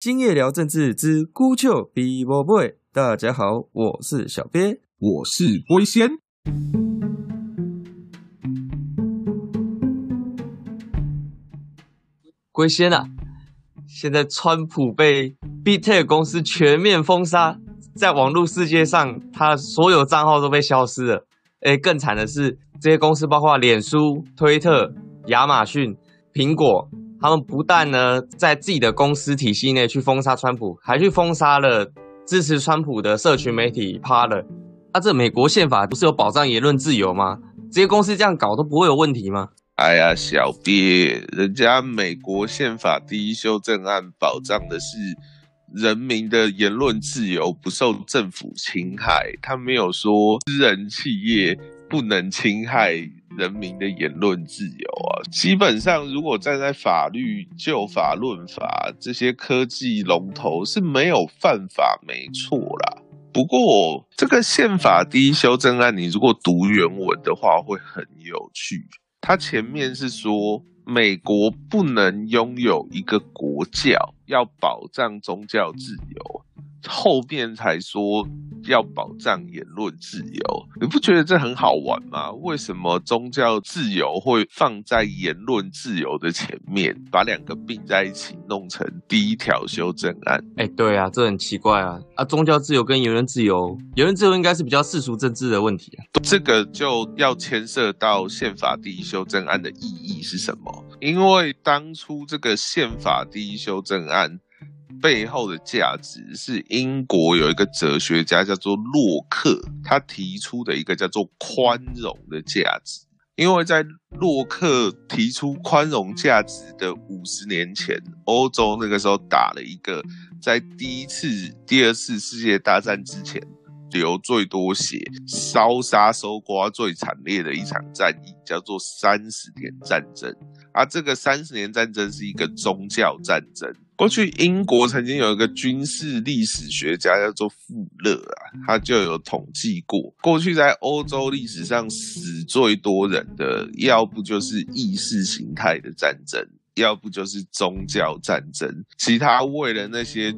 今夜聊政治之孤丘比伯 boy，大家好，我是小鳖，我是龟仙。龟仙啊，现在川普被 b t e 公司全面封杀，在网络世界上，他所有账号都被消失了。哎，更惨的是，这些公司包括脸书、推特、亚马逊、苹果。他们不但呢在自己的公司体系内去封杀川普，还去封杀了支持川普的社群媒体 Parler。啊，这美国宪法不是有保障言论自由吗？这些公司这样搞都不会有问题吗？哎呀，小鳖，人家美国宪法第一修正案保障的是人民的言论自由不受政府侵害，他没有说私人企业不能侵害。人民的言论自由啊，基本上如果站在法律就法论法，这些科技龙头是没有犯法，没错啦。不过这个宪法第一修正案，你如果读原文的话，会很有趣。它前面是说，美国不能拥有一个国教，要保障宗教自由。后面才说要保障言论自由，你不觉得这很好玩吗？为什么宗教自由会放在言论自由的前面，把两个并在一起弄成第一条修正案？哎，对啊，这很奇怪啊！啊，宗教自由跟言论自由，言论自由应该是比较世俗政治的问题啊。这个就要牵涉到宪法第一修正案的意义是什么？因为当初这个宪法第一修正案。背后的价值是英国有一个哲学家叫做洛克，他提出的一个叫做宽容的价值。因为在洛克提出宽容价值的五十年前，欧洲那个时候打了一个在第一次、第二次世界大战之前流最多血、烧杀搜刮最惨烈的一场战役，叫做三十年战争。而这个三十年战争是一个宗教战争。过去英国曾经有一个军事历史学家叫做富勒啊，他就有统计过，过去在欧洲历史上死最多人的，要不就是意识形态的战争，要不就是宗教战争，其他为了那些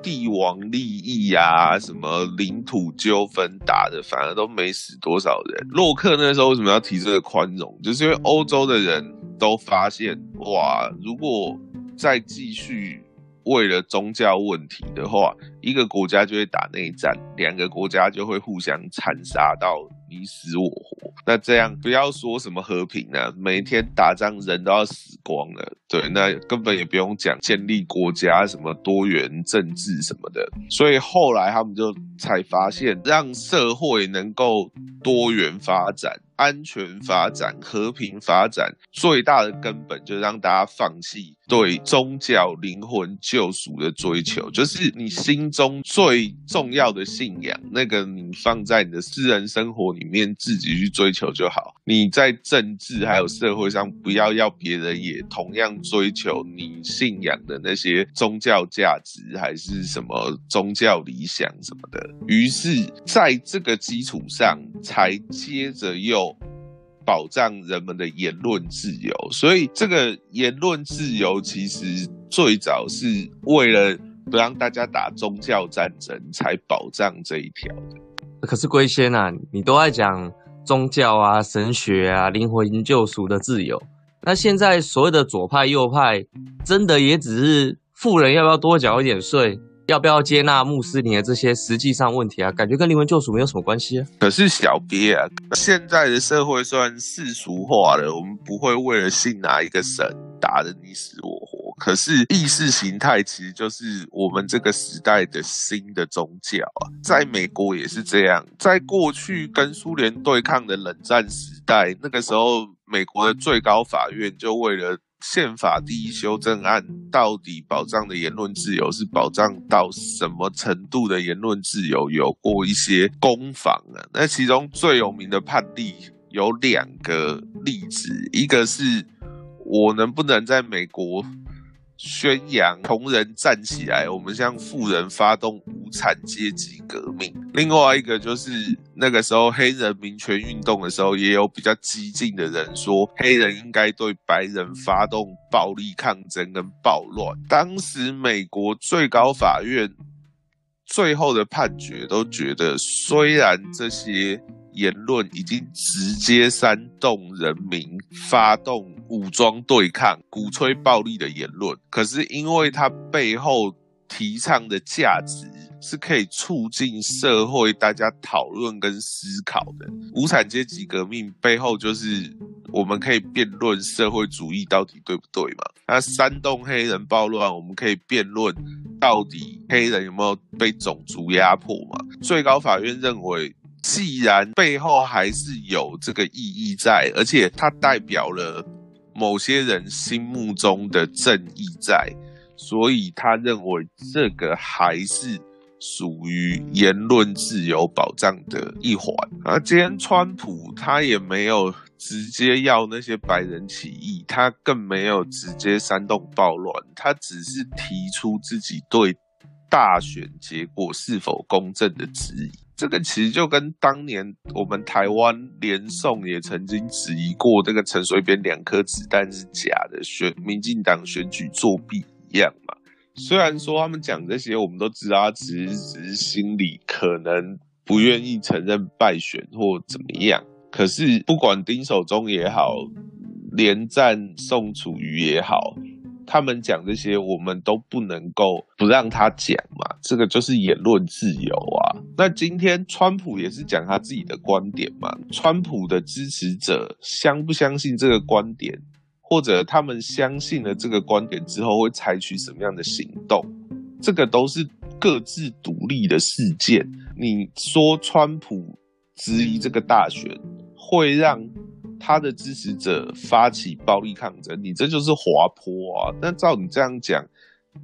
帝王利益呀、什么领土纠纷打的，反而都没死多少人。洛克那时候为什么要提这个宽容？就是因为欧洲的人都发现，哇，如果再继续为了宗教问题的话，一个国家就会打内战，两个国家就会互相残杀到你死我活。那这样不要说什么和平了，每天打仗人都要死光了。对，那根本也不用讲建立国家什么多元政治什么的。所以后来他们就才发现，让社会能够多元发展。安全发展、和平发展最大的根本，就是让大家放弃对宗教灵魂救赎的追求，就是你心中最重要的信仰，那个你放在你的私人生活里面自己去追求就好。你在政治还有社会上，不要要别人也同样追求你信仰的那些宗教价值，还是什么宗教理想什么的。于是，在这个基础上，才接着又。保障人们的言论自由，所以这个言论自由其实最早是为了不让大家打宗教战争才保障这一条的。可是龟仙啊，你都爱讲宗教啊、神学啊、灵魂救赎的自由，那现在所谓的左派、右派，真的也只是富人要不要多缴一点税？要不要接纳穆斯林的这些实际上问题啊？感觉跟灵魂救赎没有什么关系啊。可是小鳖啊，现在的社会虽然世俗化了，我们不会为了信哪一个神打得你死我活。可是意识形态其实就是我们这个时代的新的宗教啊。在美国也是这样，在过去跟苏联对抗的冷战时代，那个时候美国的最高法院就为了。宪法第一修正案到底保障的言论自由是保障到什么程度的言论自由？有过一些攻防啊。那其中最有名的判例有两个例子，一个是我能不能在美国宣扬穷人站起来，我们向富人发动无产阶级革命。另外一个就是那个时候黑人民权运动的时候，也有比较激进的人说，黑人应该对白人发动暴力抗争跟暴乱。当时美国最高法院最后的判决都觉得，虽然这些。言论已经直接煽动人民发动武装对抗、鼓吹暴力的言论。可是，因为它背后提倡的价值是可以促进社会大家讨论跟思考的。无产阶级革命背后就是我们可以辩论社会主义到底对不对嘛？那煽动黑人暴乱，我们可以辩论到底黑人有没有被种族压迫嘛？最高法院认为。既然背后还是有这个意义在，而且它代表了某些人心目中的正义在，所以他认为这个还是属于言论自由保障的一环。而今天川普他也没有直接要那些白人起义，他更没有直接煽动暴乱，他只是提出自己对大选结果是否公正的质疑。这个其实就跟当年我们台湾连宋也曾经质疑过这个陈水扁两颗子弹是假的，选民进党选举作弊一样嘛。虽然说他们讲这些，我们都知道，只是只是心里可能不愿意承认败选或怎么样。可是不管丁守中也好，连战宋楚瑜也好。他们讲这些，我们都不能够不让他讲嘛，这个就是言论自由啊。那今天川普也是讲他自己的观点嘛，川普的支持者相不相信这个观点，或者他们相信了这个观点之后会采取什么样的行动，这个都是各自独立的事件。你说川普质疑这个大选会让？他的支持者发起暴力抗争，你这就是滑坡啊！那照你这样讲，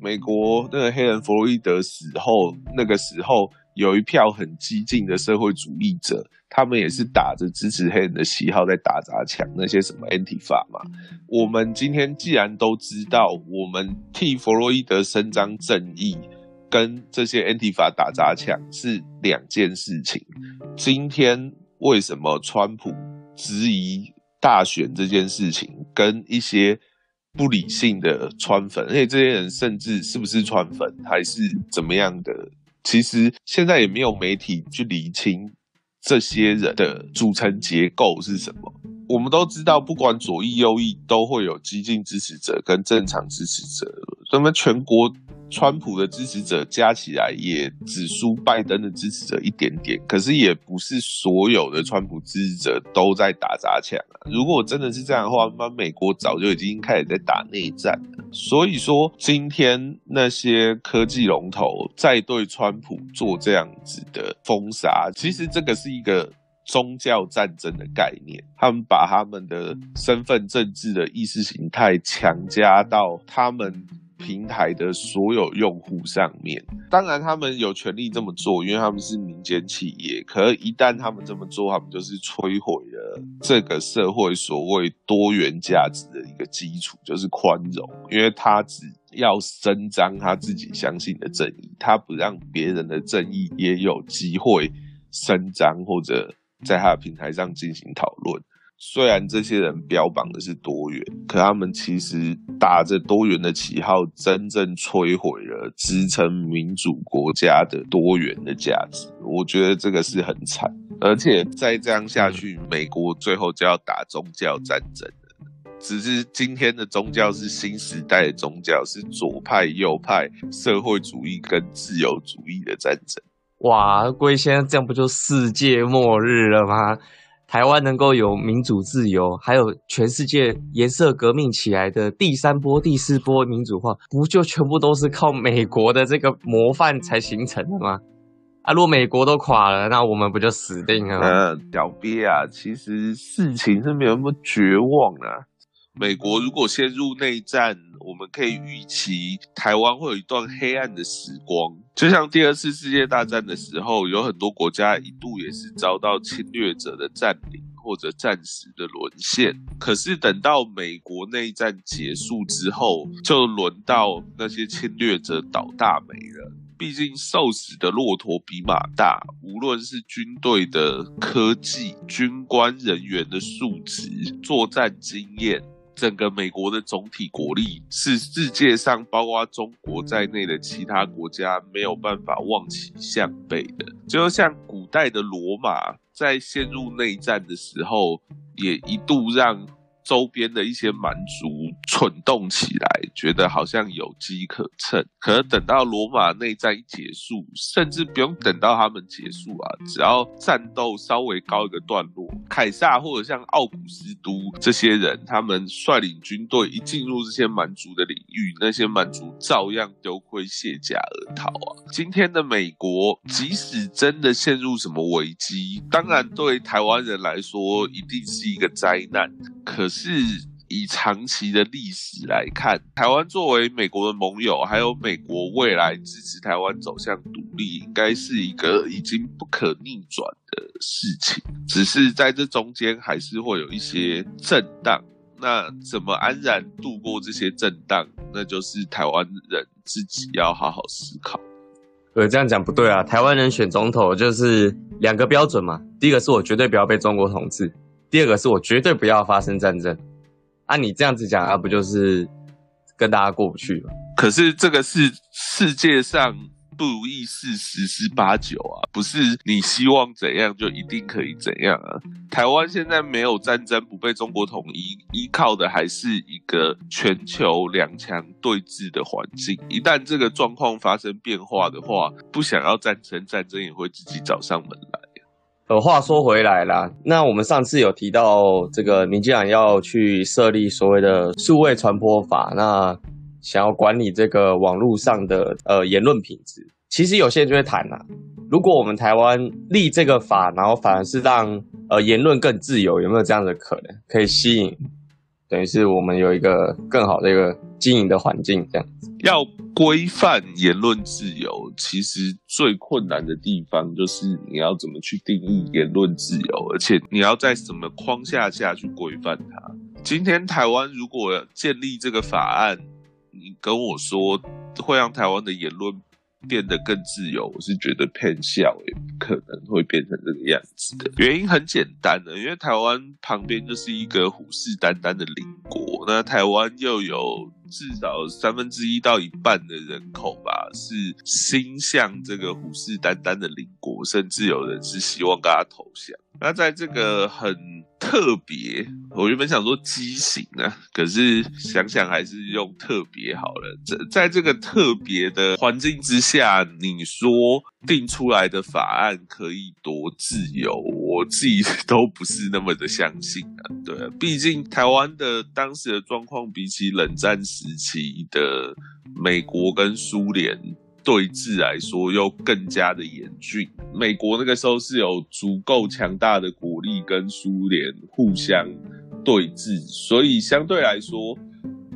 美国那个黑人弗洛伊德死后，那个时候有一票很激进的社会主义者，他们也是打着支持黑人的旗号在打砸抢那些什么 anti 法嘛。我们今天既然都知道，我们替弗洛伊德伸张正义，跟这些 anti 法打砸抢是两件事情。今天为什么川普？质疑大选这件事情，跟一些不理性的川粉，而且这些人甚至是不是川粉还是怎么样的，其实现在也没有媒体去理清这些人的组成结构是什么。我们都知道，不管左翼右翼，都会有激进支持者跟正常支持者，那么全国。川普的支持者加起来也只输拜登的支持者一点点，可是也不是所有的川普支持者都在打砸抢啊。如果真的是这样的话，那美国早就已经开始在打内战了。所以说，今天那些科技龙头在对川普做这样子的封杀，其实这个是一个宗教战争的概念。他们把他们的身份政治的意识形态强加到他们。平台的所有用户上面，当然他们有权利这么做，因为他们是民间企业。可一旦他们这么做，他们就是摧毁了这个社会所谓多元价值的一个基础，就是宽容。因为他只要伸张他自己相信的正义，他不让别人的正义也有机会伸张，或者在他的平台上进行讨论。虽然这些人标榜的是多元，可他们其实打着多元的旗号，真正摧毁了支撑民主国家的多元的价值。我觉得这个是很惨，而且再这样下去，美国最后就要打宗教战争了。只是今天的宗教是新时代的宗教，是左派、右派、社会主义跟自由主义的战争。哇，龟先生，这样不就世界末日了吗？台湾能够有民主自由，还有全世界颜色革命起来的第三波、第四波民主化，不就全部都是靠美国的这个模范才形成的吗？啊，如果美国都垮了，那我们不就死定了？呃，小鳖啊，其实事情是没有那么绝望啊。美国如果陷入内战，我们可以预期台湾会有一段黑暗的时光，就像第二次世界大战的时候，有很多国家一度也是遭到侵略者的占领，或者暂时的沦陷。可是等到美国内战结束之后，就轮到那些侵略者倒大霉了。毕竟瘦死的骆驼比马大，无论是军队的科技、军官人员的素质、作战经验。整个美国的总体国力是世界上包括中国在内的其他国家没有办法望其项背的。就像古代的罗马在陷入内战的时候，也一度让。周边的一些蛮族蠢动起来，觉得好像有机可乘。可能等到罗马内战一结束，甚至不用等到他们结束啊，只要战斗稍微高一个段落，凯撒或者像奥古斯都这些人，他们率领军队一进入这些蛮族的领域，那些蛮族照样丢盔卸甲而逃啊。今天的美国，即使真的陷入什么危机，当然对台湾人来说一定是一个灾难。可是以长期的历史来看，台湾作为美国的盟友，还有美国未来支持台湾走向独立，应该是一个已经不可逆转的事情。只是在这中间，还是会有一些震荡。那怎么安然度过这些震荡，那就是台湾人自己要好好思考。对，这样讲不对啊！台湾人选总统就是两个标准嘛。第一个是我绝对不要被中国统治。第二个是我绝对不要发生战争，按你这样子讲，那不就是跟大家过不去吗？可是这个是世界上不如意事十之八九啊，不是你希望怎样就一定可以怎样啊。台湾现在没有战争，不被中国统一，依靠的还是一个全球两强对峙的环境。一旦这个状况发生变化的话，不想要战争，战争也会自己找上门来。呃，话说回来啦，那我们上次有提到这个民进党要去设立所谓的数位传播法，那想要管理这个网络上的呃言论品质。其实有些人就会谈啦，如果我们台湾立这个法，然后反而是让呃言论更自由，有没有这样的可能，可以吸引？等于是我们有一个更好的一个经营的环境，这样子要规范言论自由，其实最困难的地方就是你要怎么去定义言论自由，而且你要在什么框架下去规范它。今天台湾如果建立这个法案，你跟我说会让台湾的言论。变得更自由，我是觉得偏笑也可能会变成这个样子的。原因很简单的，因为台湾旁边就是一个虎视眈眈的邻国，那台湾又有至少三分之一到一半的人口吧，是心向这个虎视眈眈的邻国，甚至有人是希望跟他投降。那在这个很特别，我原本想说畸形啊，可是想想还是用特别好了。在在这个特别的环境之下，你说定出来的法案可以多自由，我自己都不是那么的相信啊。对，毕竟台湾的当时的状况，比起冷战时期的美国跟苏联。对峙来说又更加的严峻。美国那个时候是有足够强大的国力跟苏联互相对峙，所以相对来说，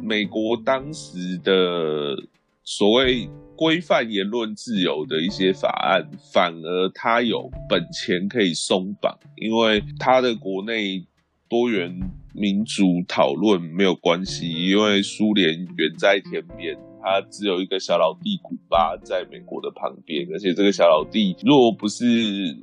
美国当时的所谓规范言论自由的一些法案，反而它有本钱可以松绑，因为它的国内多元民主讨论没有关系，因为苏联远在天边。他只有一个小老弟古巴在美国的旁边，而且这个小老弟若不是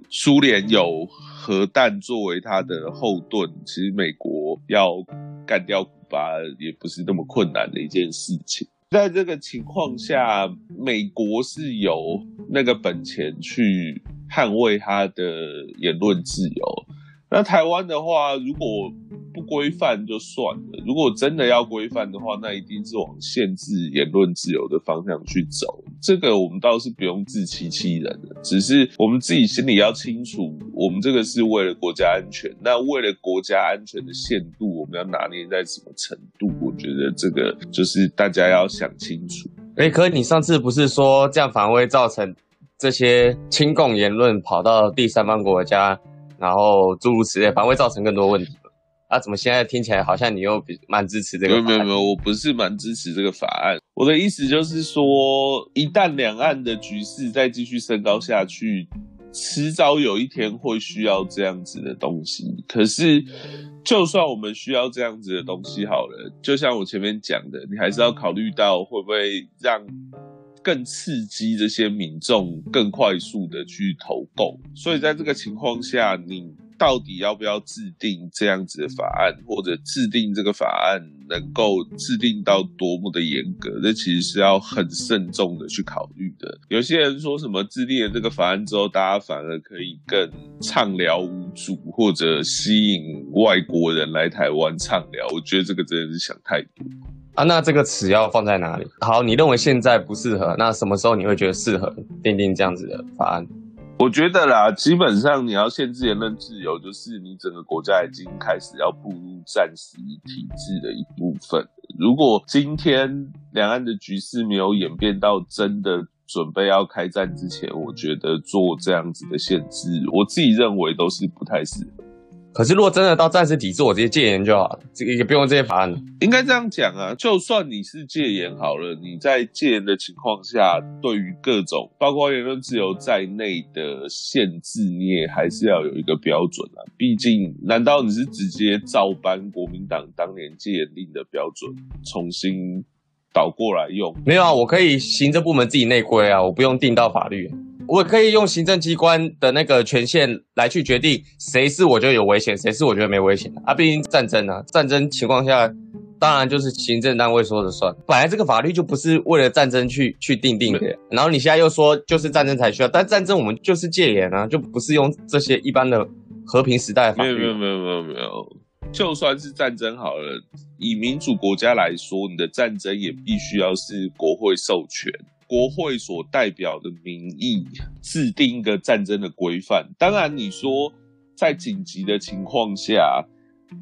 苏联有核弹作为他的后盾，其实美国要干掉古巴也不是那么困难的一件事情。在这个情况下，美国是有那个本钱去捍卫他的言论自由。那台湾的话，如果不规范就算了。如果真的要规范的话，那一定是往限制言论自由的方向去走。这个我们倒是不用自欺欺人的，只是我们自己心里要清楚，我们这个是为了国家安全。那为了国家安全的限度，我们要拿捏在什么程度？我觉得这个就是大家要想清楚。哎，可你上次不是说这样反而会造成这些亲共言论跑到第三方国家，然后诸如此类，反而会造成更多问题？啊，怎么现在听起来好像你又比蛮支持这个？没有没有没有，我不是蛮支持这个法案。我的意思就是说，一旦两岸的局势再继续升高下去，迟早有一天会需要这样子的东西。可是，就算我们需要这样子的东西好了，就像我前面讲的，你还是要考虑到会不会让更刺激这些民众更快速的去投购。所以在这个情况下，你。到底要不要制定这样子的法案，或者制定这个法案能够制定到多么的严格？这其实是要很慎重的去考虑的。有些人说什么制定了这个法案之后，大家反而可以更畅聊无阻，或者吸引外国人来台湾畅聊。我觉得这个真的是想太多啊。那这个词要放在哪里？好，你认为现在不适合，那什么时候你会觉得适合订定这样子的法案？我觉得啦，基本上你要限制言论自由，就是你整个国家已经开始要步入战时体制的一部分。如果今天两岸的局势没有演变到真的准备要开战之前，我觉得做这样子的限制，我自己认为都是不太适合。可是，如果真的到暂时抵制，我直接戒严就好了，这个也不用这些法案。应该这样讲啊，就算你是戒严好了，你在戒严的情况下，对于各种包括言论自由在内的限制，你也还是要有一个标准啊。毕竟，难道你是直接照搬国民党当年戒严令的标准，重新倒过来用？没有啊，我可以行政部门自己内规啊，我不用定到法律。我可以用行政机关的那个权限来去决定谁是我觉得有危险，谁是我觉得没危险的啊。毕竟战争啊，战争情况下，当然就是行政单位说了算。本来这个法律就不是为了战争去去定定的，然后你现在又说就是战争才需要，但战争我们就是戒严啊，就不是用这些一般的和平时代法律。没有没有没有没有没有，就算是战争好了，以民主国家来说，你的战争也必须要是国会授权。国会所代表的民意制定一个战争的规范。当然，你说在紧急的情况下，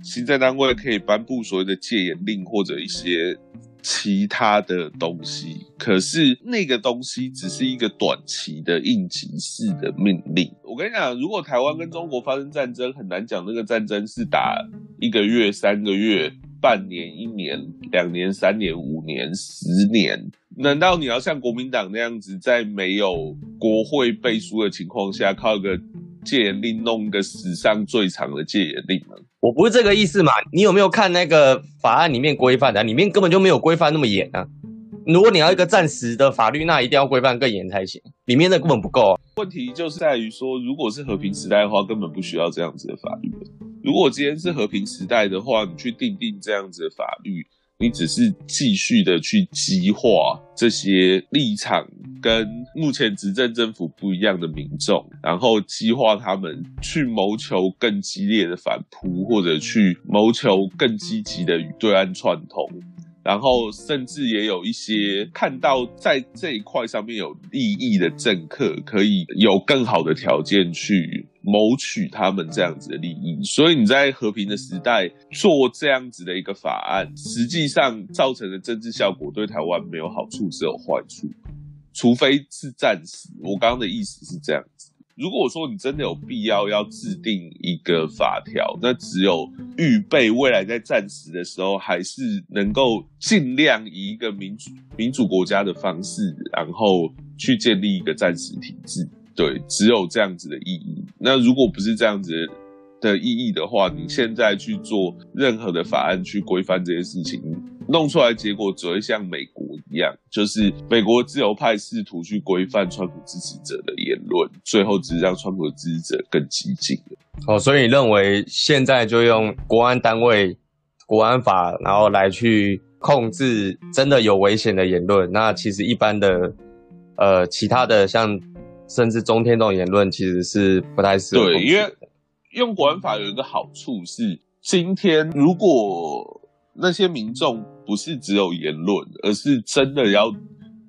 行政单位可以颁布所谓的戒严令或者一些其他的东西。可是那个东西只是一个短期的应急式的命令。我跟你讲，如果台湾跟中国发生战争，很难讲那个战争是打一个月、三个月、半年、一年、两年、三年、五年、十年。难道你要像国民党那样子，在没有国会背书的情况下，靠一个戒严令弄个史上最长的戒严令吗？我不是这个意思嘛。你有没有看那个法案里面规范的？里面根本就没有规范那么严啊。如果你要一个暂时的法律，那一定要规范更严才行。里面的根本不够。啊问题就是在于说，如果是和平时代的话，根本不需要这样子的法律。如果今天是和平时代的话，你去定定这样子的法律。你只是继续的去激化这些立场跟目前执政政府不一样的民众，然后激化他们去谋求更激烈的反扑，或者去谋求更积极的与对岸串通。然后，甚至也有一些看到在这一块上面有利益的政客，可以有更好的条件去谋取他们这样子的利益。所以你在和平的时代做这样子的一个法案，实际上造成的政治效果对台湾没有好处，只有坏处，除非是暂时。我刚刚的意思是这样子。如果说你真的有必要要制定一个法条，那只有预备未来在战时的时候，还是能够尽量以一个民主民主国家的方式，然后去建立一个战时体制。对，只有这样子的意义。那如果不是这样子的意义的话，你现在去做任何的法案去规范这些事情。弄出来结果只会像美国一样，就是美国自由派试图去规范川普支持者的言论，最后只是让川普的支持者更激进哦，所以你认为现在就用国安单位、国安法，然后来去控制真的有危险的言论？那其实一般的，呃，其他的像甚至中天这种言论，其实是不太适合。对，因为用国安法有一个好处是，今天如果那些民众不是只有言论，而是真的要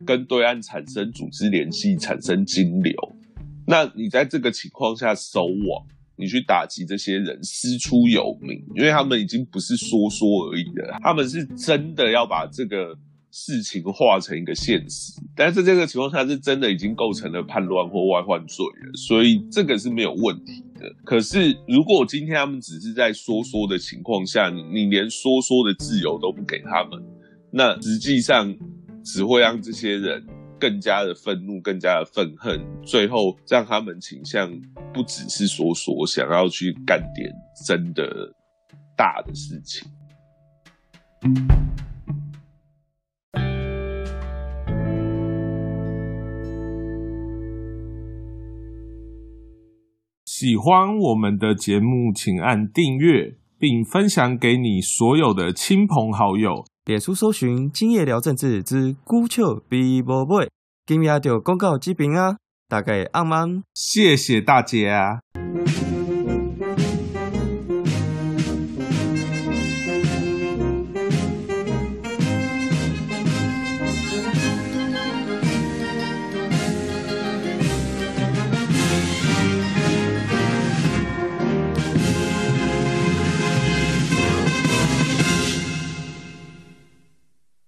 跟对岸产生组织联系、产生金流。那你在这个情况下收网，你去打击这些人，师出有名，因为他们已经不是说说而已了，他们是真的要把这个。事情化成一个现实，但是这个情况下是真的已经构成了叛乱或外患罪了，所以这个是没有问题的。可是如果今天他们只是在说说的情况下，你你连说说的自由都不给他们，那实际上只会让这些人更加的愤怒，更加的愤恨，最后让他们倾向不只是说说，想要去干点真的大的事情。喜欢我们的节目，请按订阅，并分享给你所有的亲朋好友。脸书搜寻“今夜聊政治之孤丘比伯贝”，今夜就公告这边啊，大概暗安？谢谢大家。